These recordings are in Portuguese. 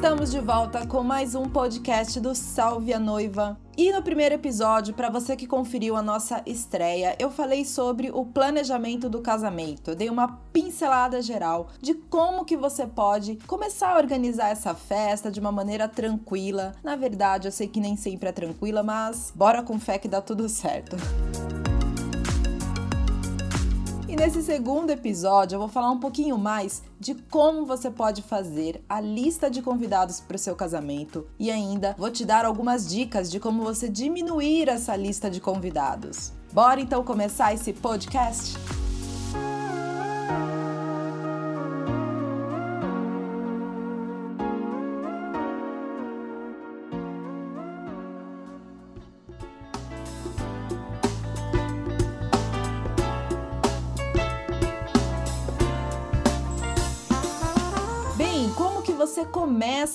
Estamos de volta com mais um podcast do Salve a Noiva. E no primeiro episódio, para você que conferiu a nossa estreia, eu falei sobre o planejamento do casamento. Eu dei uma pincelada geral de como que você pode começar a organizar essa festa de uma maneira tranquila. Na verdade, eu sei que nem sempre é tranquila, mas bora com fé que dá tudo certo. Nesse segundo episódio eu vou falar um pouquinho mais de como você pode fazer a lista de convidados para o seu casamento e ainda vou te dar algumas dicas de como você diminuir essa lista de convidados. Bora então começar esse podcast?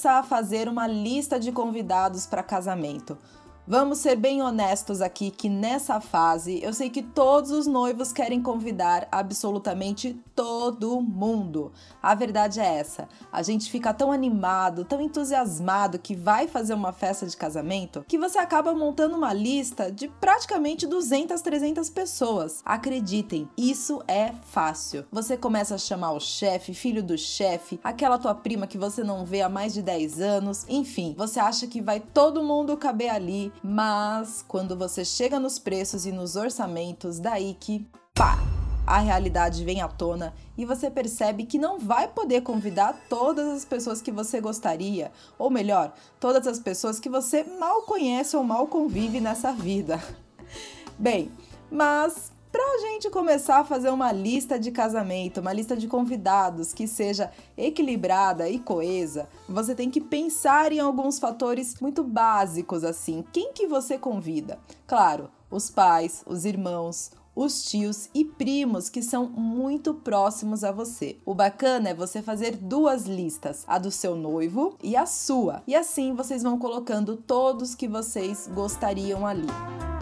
Começa a fazer uma lista de convidados para casamento? Vamos ser bem honestos aqui que nessa fase eu sei que todos os noivos querem convidar absolutamente todo mundo. A verdade é essa. A gente fica tão animado, tão entusiasmado que vai fazer uma festa de casamento que você acaba montando uma lista de praticamente 200, 300 pessoas. Acreditem, isso é fácil. Você começa a chamar o chefe, filho do chefe, aquela tua prima que você não vê há mais de 10 anos, enfim, você acha que vai todo mundo caber ali mas quando você chega nos preços e nos orçamentos, daí que pá, a realidade vem à tona e você percebe que não vai poder convidar todas as pessoas que você gostaria, ou melhor, todas as pessoas que você mal conhece ou mal convive nessa vida. Bem, mas para a gente começar a fazer uma lista de casamento, uma lista de convidados que seja equilibrada e coesa, você tem que pensar em alguns fatores muito básicos assim. Quem que você convida? Claro, os pais, os irmãos, os tios e primos que são muito próximos a você. O bacana é você fazer duas listas, a do seu noivo e a sua. E assim vocês vão colocando todos que vocês gostariam ali.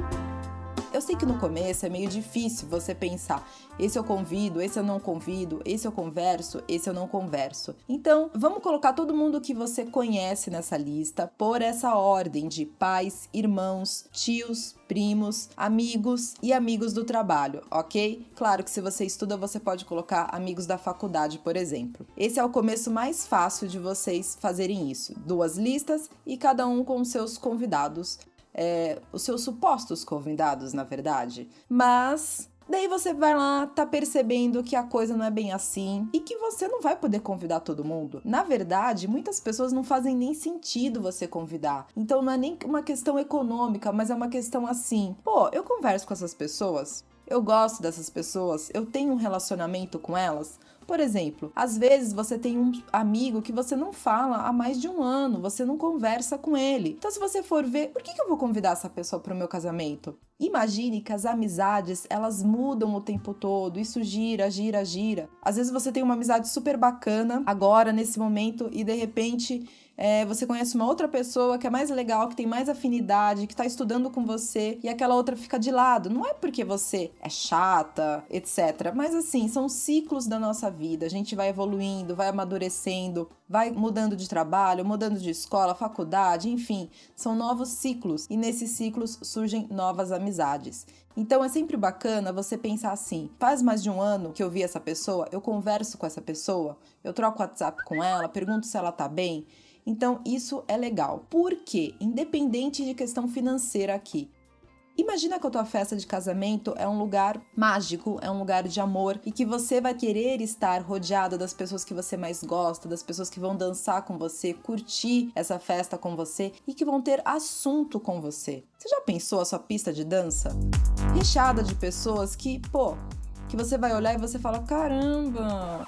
Eu sei que no começo é meio difícil você pensar: esse eu convido, esse eu não convido, esse eu converso, esse eu não converso. Então, vamos colocar todo mundo que você conhece nessa lista por essa ordem de pais, irmãos, tios, primos, amigos e amigos do trabalho, ok? Claro que se você estuda, você pode colocar amigos da faculdade, por exemplo. Esse é o começo mais fácil de vocês fazerem isso. Duas listas e cada um com seus convidados é, os seus supostos convidados, na verdade. Mas Daí você vai lá, tá percebendo que a coisa não é bem assim e que você não vai poder convidar todo mundo. Na verdade, muitas pessoas não fazem nem sentido você convidar. Então não é nem uma questão econômica, mas é uma questão assim: pô, eu converso com essas pessoas, eu gosto dessas pessoas, eu tenho um relacionamento com elas. Por exemplo, às vezes você tem um amigo que você não fala há mais de um ano, você não conversa com ele. Então, se você for ver, por que, que eu vou convidar essa pessoa para o meu casamento? Imagine que as amizades, elas mudam o tempo todo, isso gira, gira, gira. Às vezes você tem uma amizade super bacana agora, nesse momento, e de repente é, você conhece uma outra pessoa que é mais legal, que tem mais afinidade, que tá estudando com você e aquela outra fica de lado. Não é porque você é chata, etc. Mas assim, são ciclos da nossa vida. A gente vai evoluindo, vai amadurecendo, vai mudando de trabalho, mudando de escola, faculdade, enfim, são novos ciclos e nesses ciclos surgem novas amizades. Então é sempre bacana você pensar assim: faz mais de um ano que eu vi essa pessoa, eu converso com essa pessoa, eu troco WhatsApp com ela, pergunto se ela tá bem. Então, isso é legal. Porque, independente de questão financeira aqui, Imagina que a tua festa de casamento é um lugar mágico, é um lugar de amor e que você vai querer estar rodeado das pessoas que você mais gosta, das pessoas que vão dançar com você, curtir essa festa com você e que vão ter assunto com você. Você já pensou a sua pista de dança? Recheada de pessoas que, pô, que você vai olhar e você fala: caramba,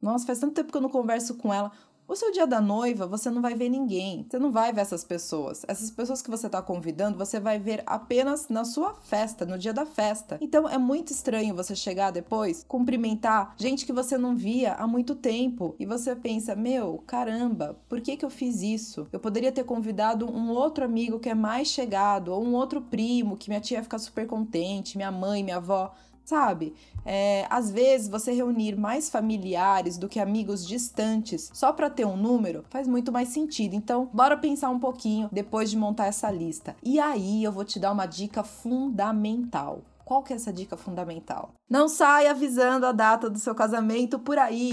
nossa, faz tanto tempo que eu não converso com ela. O seu dia da noiva, você não vai ver ninguém. Você não vai ver essas pessoas. Essas pessoas que você está convidando, você vai ver apenas na sua festa, no dia da festa. Então é muito estranho você chegar depois, cumprimentar gente que você não via há muito tempo e você pensa: "Meu, caramba, por que que eu fiz isso? Eu poderia ter convidado um outro amigo que é mais chegado ou um outro primo que minha tia ia ficar super contente, minha mãe, minha avó". Sabe? É, às vezes, você reunir mais familiares do que amigos distantes só para ter um número faz muito mais sentido. Então, bora pensar um pouquinho depois de montar essa lista. E aí, eu vou te dar uma dica fundamental. Qual que é essa dica fundamental? Não saia avisando a data do seu casamento por aí.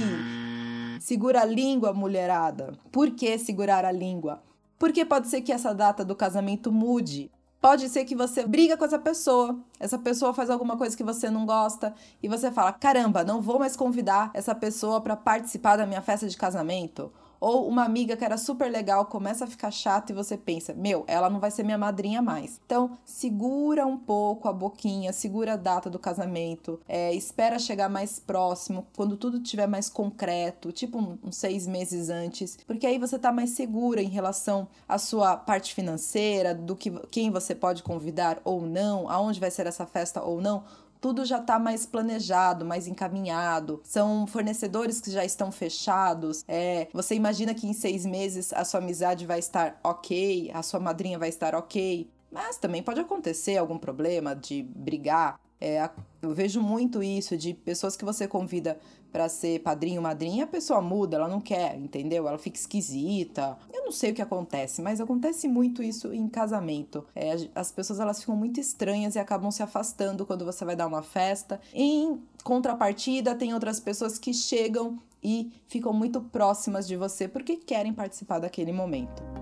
Segura a língua, mulherada. Por que segurar a língua? Porque pode ser que essa data do casamento mude. Pode ser que você briga com essa pessoa, essa pessoa faz alguma coisa que você não gosta e você fala: "Caramba, não vou mais convidar essa pessoa para participar da minha festa de casamento". Ou uma amiga que era super legal começa a ficar chata e você pensa: meu, ela não vai ser minha madrinha mais. Então, segura um pouco a boquinha, segura a data do casamento, é, espera chegar mais próximo, quando tudo estiver mais concreto, tipo uns seis meses antes, porque aí você tá mais segura em relação à sua parte financeira, do que quem você pode convidar ou não, aonde vai ser essa festa ou não tudo já está mais planejado, mais encaminhado. São fornecedores que já estão fechados. É, você imagina que em seis meses a sua amizade vai estar ok, a sua madrinha vai estar ok. Mas também pode acontecer algum problema de brigar. É, eu vejo muito isso de pessoas que você convida para ser padrinho, madrinha, a pessoa muda, ela não quer, entendeu? Ela fica esquisita. Eu não sei o que acontece, mas acontece muito isso em casamento. É, as pessoas elas ficam muito estranhas e acabam se afastando quando você vai dar uma festa. Em contrapartida, tem outras pessoas que chegam e ficam muito próximas de você porque querem participar daquele momento.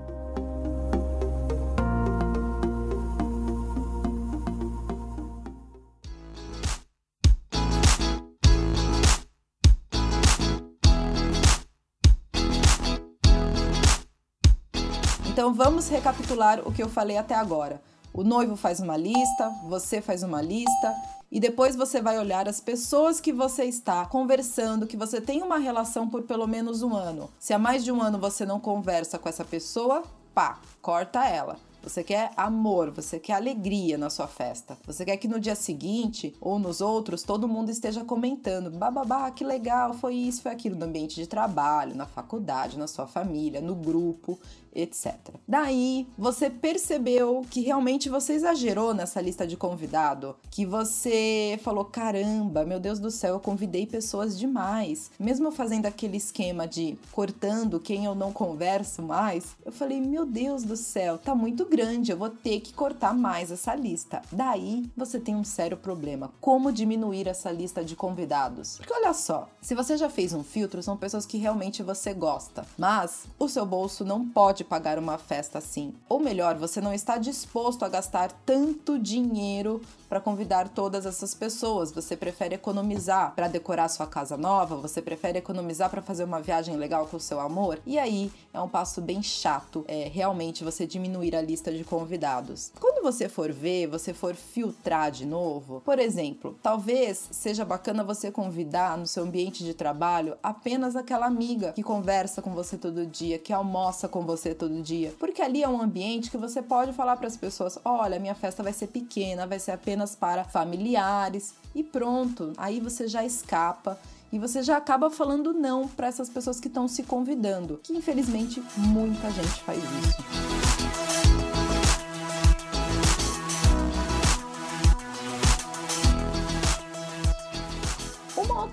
Então vamos recapitular o que eu falei até agora. O noivo faz uma lista, você faz uma lista, e depois você vai olhar as pessoas que você está conversando, que você tem uma relação por pelo menos um ano. Se há mais de um ano você não conversa com essa pessoa, pá, corta ela. Você quer amor, você quer alegria na sua festa. Você quer que no dia seguinte ou nos outros todo mundo esteja comentando: bababá, que legal, foi isso, foi aquilo, no ambiente de trabalho, na faculdade, na sua família, no grupo etc. Daí você percebeu que realmente você exagerou nessa lista de convidado, que você falou: caramba, meu Deus do céu, eu convidei pessoas demais. Mesmo fazendo aquele esquema de cortando quem eu não converso mais, eu falei: meu Deus do céu, tá muito grande, eu vou ter que cortar mais essa lista. Daí você tem um sério problema: como diminuir essa lista de convidados? Porque olha só, se você já fez um filtro, são pessoas que realmente você gosta, mas o seu bolso não pode pagar uma festa assim. Ou melhor, você não está disposto a gastar tanto dinheiro para convidar todas essas pessoas. Você prefere economizar para decorar sua casa nova, você prefere economizar para fazer uma viagem legal com o seu amor. E aí é um passo bem chato, é realmente você diminuir a lista de convidados. Quando você for ver, você for filtrar de novo, por exemplo, talvez seja bacana você convidar no seu ambiente de trabalho apenas aquela amiga que conversa com você todo dia, que almoça com você todo dia, porque ali é um ambiente que você pode falar para as pessoas: olha, minha festa vai ser pequena, vai ser apenas apenas para familiares e pronto. Aí você já escapa e você já acaba falando não para essas pessoas que estão se convidando, que infelizmente muita gente faz isso.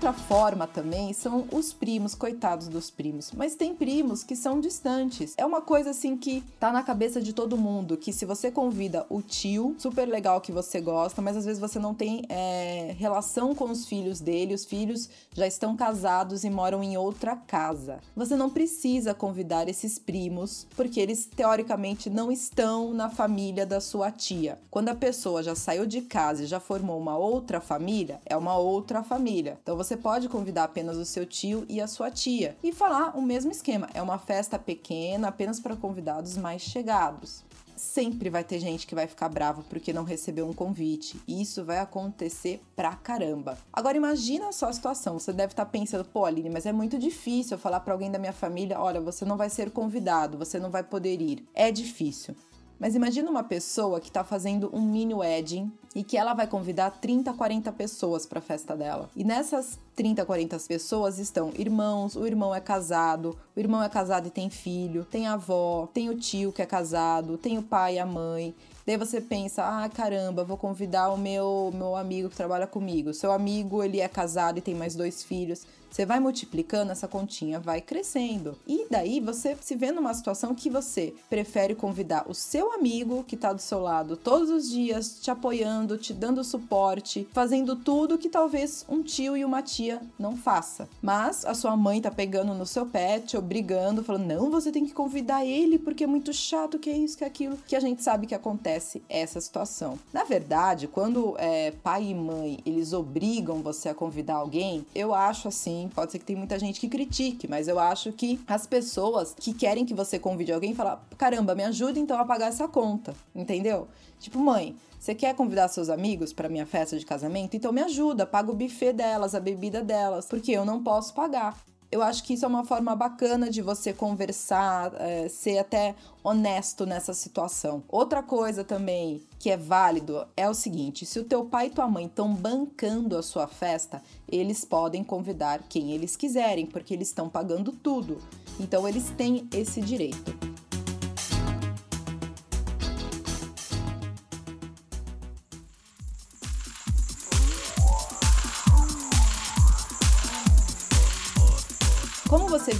Outra forma também são os primos, coitados dos primos. Mas tem primos que são distantes. É uma coisa assim que tá na cabeça de todo mundo: que se você convida o tio, super legal que você gosta, mas às vezes você não tem é, relação com os filhos dele, os filhos já estão casados e moram em outra casa. Você não precisa convidar esses primos, porque eles teoricamente não estão na família da sua tia. Quando a pessoa já saiu de casa e já formou uma outra família, é uma outra família. Então você pode convidar apenas o seu tio e a sua tia e falar o mesmo esquema. É uma festa pequena, apenas para convidados mais chegados sempre vai ter gente que vai ficar brava porque não recebeu um convite. E isso vai acontecer pra caramba. Agora imagina só a situação. Você deve estar tá pensando, pô, Aline, mas é muito difícil eu falar para alguém da minha família, olha, você não vai ser convidado, você não vai poder ir. É difícil. Mas imagina uma pessoa que está fazendo um mini wedding e que ela vai convidar 30, 40 pessoas para a festa dela. E nessas 30, 40 pessoas estão irmãos, o irmão é casado, o irmão é casado e tem filho, tem avó, tem o tio que é casado, tem o pai e a mãe. Daí você pensa, ah, caramba, vou convidar o meu, meu amigo que trabalha comigo. Seu amigo, ele é casado e tem mais dois filhos. Você vai multiplicando, essa continha vai crescendo. E daí você se vê numa situação que você prefere convidar o seu amigo que tá do seu lado todos os dias, te apoiando, te dando suporte, fazendo tudo que talvez um tio e uma tia não faça. Mas a sua mãe tá pegando no seu pé, te obrigando, falando: "Não, você tem que convidar ele porque é muito chato, que é isso, que é aquilo", que a gente sabe que acontece essa situação. Na verdade, quando é, pai e mãe eles obrigam você a convidar alguém, eu acho assim pode ser que tem muita gente que critique, mas eu acho que as pessoas que querem que você convide alguém falam: caramba, me ajuda então a pagar essa conta, entendeu? Tipo, mãe, você quer convidar seus amigos para minha festa de casamento? Então me ajuda, paga o buffet delas, a bebida delas, porque eu não posso pagar eu acho que isso é uma forma bacana de você conversar, é, ser até honesto nessa situação. Outra coisa também que é válido é o seguinte: se o teu pai e tua mãe estão bancando a sua festa, eles podem convidar quem eles quiserem, porque eles estão pagando tudo. Então eles têm esse direito.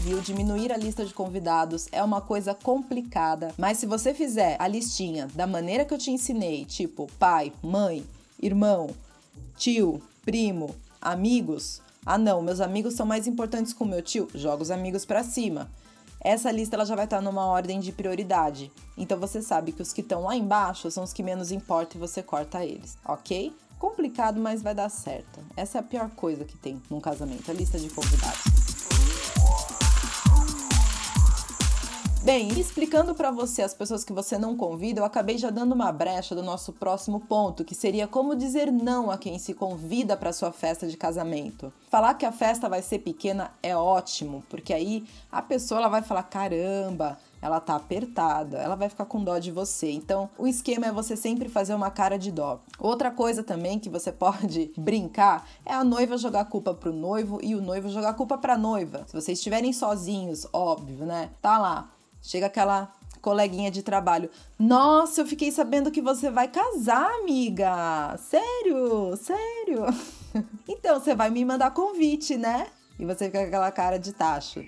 Viu, diminuir a lista de convidados é uma coisa complicada, mas se você fizer a listinha da maneira que eu te ensinei, tipo pai, mãe, irmão, tio, primo, amigos, ah não, meus amigos são mais importantes que o meu tio, joga os amigos para cima. Essa lista ela já vai estar numa ordem de prioridade. Então você sabe que os que estão lá embaixo são os que menos importam e você corta eles, ok? Complicado, mas vai dar certo. Essa é a pior coisa que tem num casamento, a lista de convidados. Bem, explicando para você as pessoas que você não convida, eu acabei já dando uma brecha do nosso próximo ponto, que seria como dizer não a quem se convida para sua festa de casamento. Falar que a festa vai ser pequena é ótimo, porque aí a pessoa ela vai falar: caramba, ela tá apertada, ela vai ficar com dó de você. Então, o esquema é você sempre fazer uma cara de dó. Outra coisa também que você pode brincar é a noiva jogar culpa pro noivo e o noivo jogar culpa pra noiva. Se vocês estiverem sozinhos, óbvio, né? Tá lá, Chega aquela coleguinha de trabalho. Nossa, eu fiquei sabendo que você vai casar, amiga. Sério? Sério? então, você vai me mandar convite, né? E você fica com aquela cara de tacho.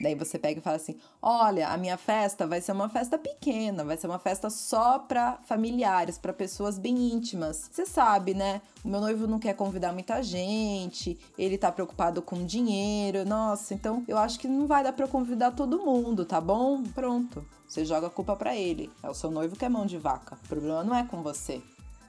Daí você pega e fala assim: Olha, a minha festa vai ser uma festa pequena, vai ser uma festa só para familiares, para pessoas bem íntimas. Você sabe, né? O meu noivo não quer convidar muita gente, ele tá preocupado com dinheiro. Nossa, então eu acho que não vai dar para convidar todo mundo, tá bom? Pronto. Você joga a culpa para ele. É o seu noivo que é mão de vaca. O problema não é com você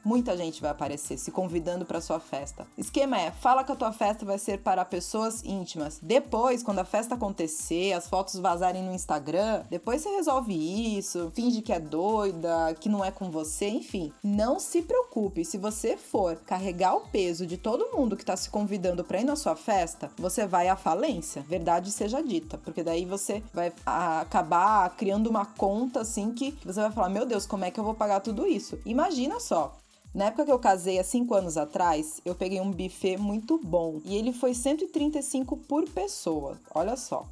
muita gente vai aparecer se convidando para sua festa. Esquema é: fala que a tua festa vai ser para pessoas íntimas. Depois, quando a festa acontecer, as fotos vazarem no Instagram, depois você resolve isso, finge que é doida, que não é com você, enfim. Não se preocupe, se você for carregar o peso de todo mundo que tá se convidando para ir na sua festa, você vai à falência. Verdade seja dita, porque daí você vai acabar criando uma conta assim que você vai falar: "Meu Deus, como é que eu vou pagar tudo isso?". Imagina só, na época que eu casei, há 5 anos atrás, eu peguei um buffet muito bom e ele foi 135 por pessoa. Olha só.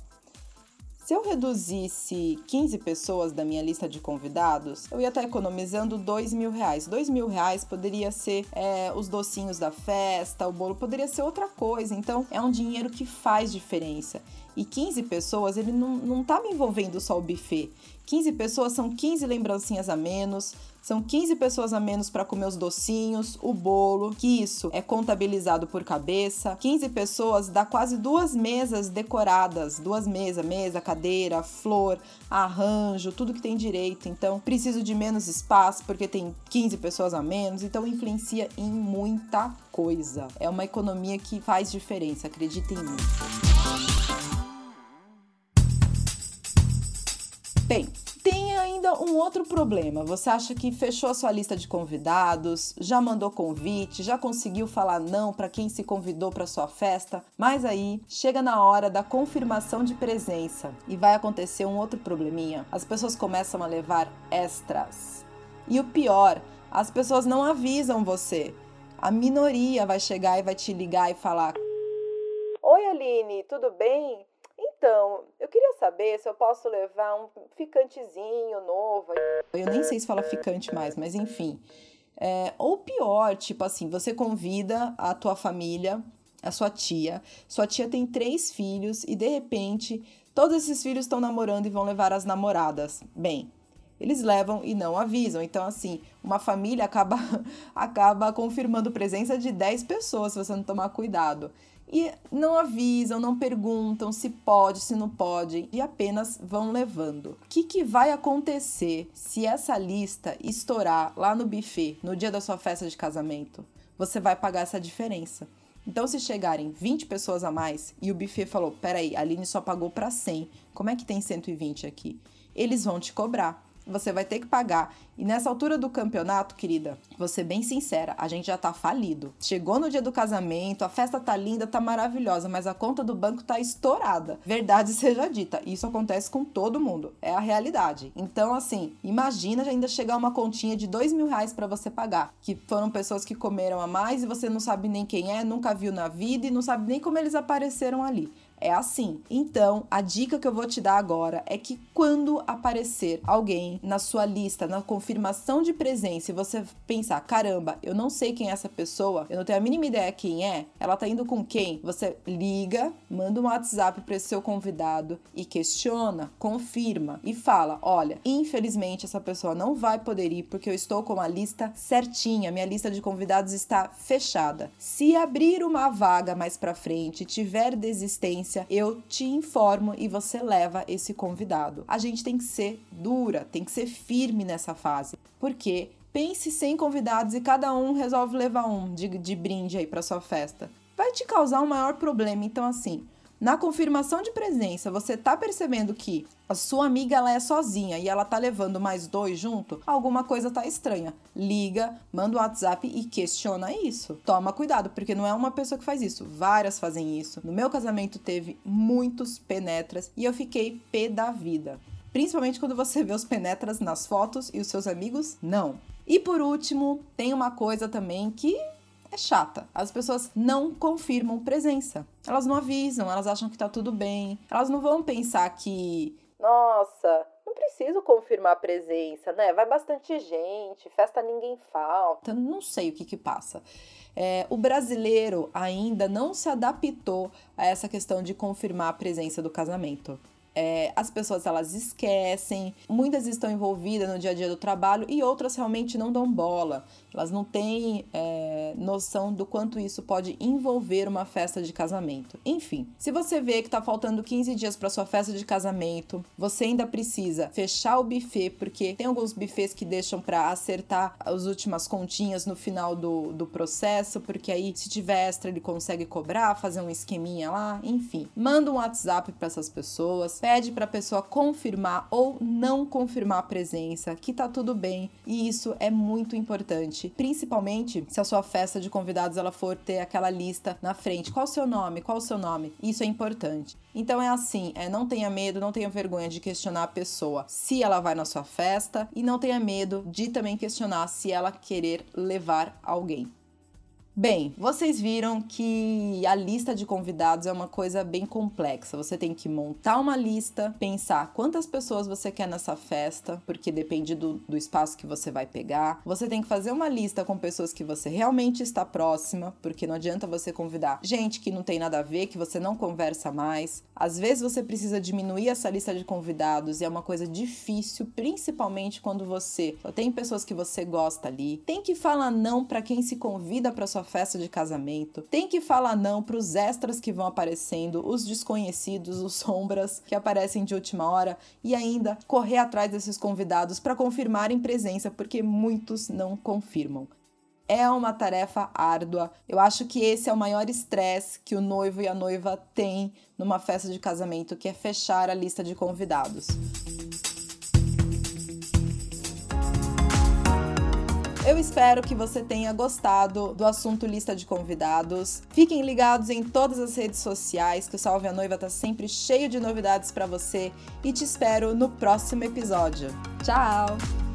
Se eu reduzisse 15 pessoas da minha lista de convidados, eu ia estar economizando 2 mil reais. 2 mil reais poderia ser é, os docinhos da festa, o bolo, poderia ser outra coisa. Então, é um dinheiro que faz diferença. E 15 pessoas, ele não, não tá me envolvendo só o buffet. 15 pessoas são 15 lembrancinhas a menos, são 15 pessoas a menos para comer os docinhos, o bolo, que isso é contabilizado por cabeça. 15 pessoas dá quase duas mesas decoradas, duas mesas, mesa, cadeira, flor, arranjo, tudo que tem direito. Então, preciso de menos espaço porque tem 15 pessoas a menos, então influencia em muita coisa. É uma economia que faz diferença, acreditem em mim. Bem, tem ainda um outro problema. Você acha que fechou a sua lista de convidados, já mandou convite, já conseguiu falar não para quem se convidou para sua festa, mas aí chega na hora da confirmação de presença e vai acontecer um outro probleminha. As pessoas começam a levar extras. E o pior, as pessoas não avisam você. A minoria vai chegar e vai te ligar e falar: Oi, Aline, tudo bem? Então, eu queria saber se eu posso levar um ficantezinho novo. Eu nem sei se fala ficante mais, mas enfim. É, ou pior, tipo assim, você convida a tua família, a sua tia. Sua tia tem três filhos e de repente todos esses filhos estão namorando e vão levar as namoradas. Bem, eles levam e não avisam. Então, assim, uma família acaba, acaba confirmando presença de 10 pessoas se você não tomar cuidado. E não avisam, não perguntam se pode, se não pode, e apenas vão levando. O que, que vai acontecer se essa lista estourar lá no buffet no dia da sua festa de casamento? Você vai pagar essa diferença. Então, se chegarem 20 pessoas a mais e o buffet falou: peraí, a Aline só pagou para 100, como é que tem 120 aqui? Eles vão te cobrar você vai ter que pagar. E nessa altura do campeonato, querida, vou ser bem sincera, a gente já tá falido. Chegou no dia do casamento, a festa tá linda, tá maravilhosa, mas a conta do banco tá estourada. Verdade seja dita, isso acontece com todo mundo. É a realidade. Então, assim, imagina ainda chegar uma continha de dois mil reais para você pagar. Que foram pessoas que comeram a mais e você não sabe nem quem é, nunca viu na vida e não sabe nem como eles apareceram ali. É assim. Então, a dica que eu vou te dar agora é que quando aparecer alguém na sua lista, na confirmação de presença, e você pensar, caramba, eu não sei quem é essa pessoa, eu não tenho a mínima ideia quem é, ela tá indo com quem? Você liga, manda um WhatsApp para esse seu convidado e questiona, confirma e fala: olha, infelizmente essa pessoa não vai poder ir porque eu estou com a lista certinha, minha lista de convidados está fechada. Se abrir uma vaga mais para frente, tiver desistência, eu te informo e você leva esse convidado. A gente tem que ser dura, tem que ser firme nessa fase, porque pense sem convidados e cada um resolve levar um de, de brinde aí para sua festa. Vai te causar um maior problema. Então, assim, na confirmação de presença, você tá percebendo que a sua amiga ela é sozinha e ela tá levando mais dois junto, alguma coisa tá estranha. Liga, manda um WhatsApp e questiona isso. Toma cuidado, porque não é uma pessoa que faz isso, várias fazem isso. No meu casamento teve muitos penetras e eu fiquei pé da vida. Principalmente quando você vê os penetras nas fotos e os seus amigos não. E por último, tem uma coisa também que é chata. As pessoas não confirmam presença. Elas não avisam, elas acham que tá tudo bem. Elas não vão pensar que, nossa, não preciso confirmar a presença, né? Vai bastante gente, festa ninguém falta. Não sei o que que passa. É, o brasileiro ainda não se adaptou a essa questão de confirmar a presença do casamento. É, as pessoas elas esquecem, muitas estão envolvidas no dia a dia do trabalho e outras realmente não dão bola. Elas não têm é, noção do quanto isso pode envolver uma festa de casamento. Enfim, se você vê que está faltando 15 dias para sua festa de casamento, você ainda precisa fechar o buffet, porque tem alguns buffets que deixam para acertar as últimas continhas no final do, do processo, porque aí se tiver extra ele consegue cobrar, fazer um esqueminha lá, enfim. Manda um WhatsApp para essas pessoas, pede para a pessoa confirmar ou não confirmar a presença, que tá tudo bem, e isso é muito importante principalmente se a sua festa de convidados ela for ter aquela lista na frente. Qual o seu nome? Qual o seu nome? Isso é importante. Então é assim, é, não tenha medo, não tenha vergonha de questionar a pessoa se ela vai na sua festa e não tenha medo de também questionar se ela querer levar alguém. Bem, vocês viram que a lista de convidados é uma coisa bem complexa. Você tem que montar uma lista, pensar quantas pessoas você quer nessa festa, porque depende do, do espaço que você vai pegar. Você tem que fazer uma lista com pessoas que você realmente está próxima, porque não adianta você convidar gente que não tem nada a ver, que você não conversa mais. Às vezes você precisa diminuir essa lista de convidados e é uma coisa difícil, principalmente quando você só tem pessoas que você gosta ali. Tem que falar não para quem se convida para sua festa de casamento, tem que falar não para os extras que vão aparecendo, os desconhecidos, os sombras que aparecem de última hora e ainda correr atrás desses convidados para confirmarem presença, porque muitos não confirmam. É uma tarefa árdua. Eu acho que esse é o maior estresse que o noivo e a noiva têm numa festa de casamento, que é fechar a lista de convidados. Eu espero que você tenha gostado do assunto lista de convidados. Fiquem ligados em todas as redes sociais, que o Salve a Noiva tá sempre cheio de novidades para você e te espero no próximo episódio. Tchau!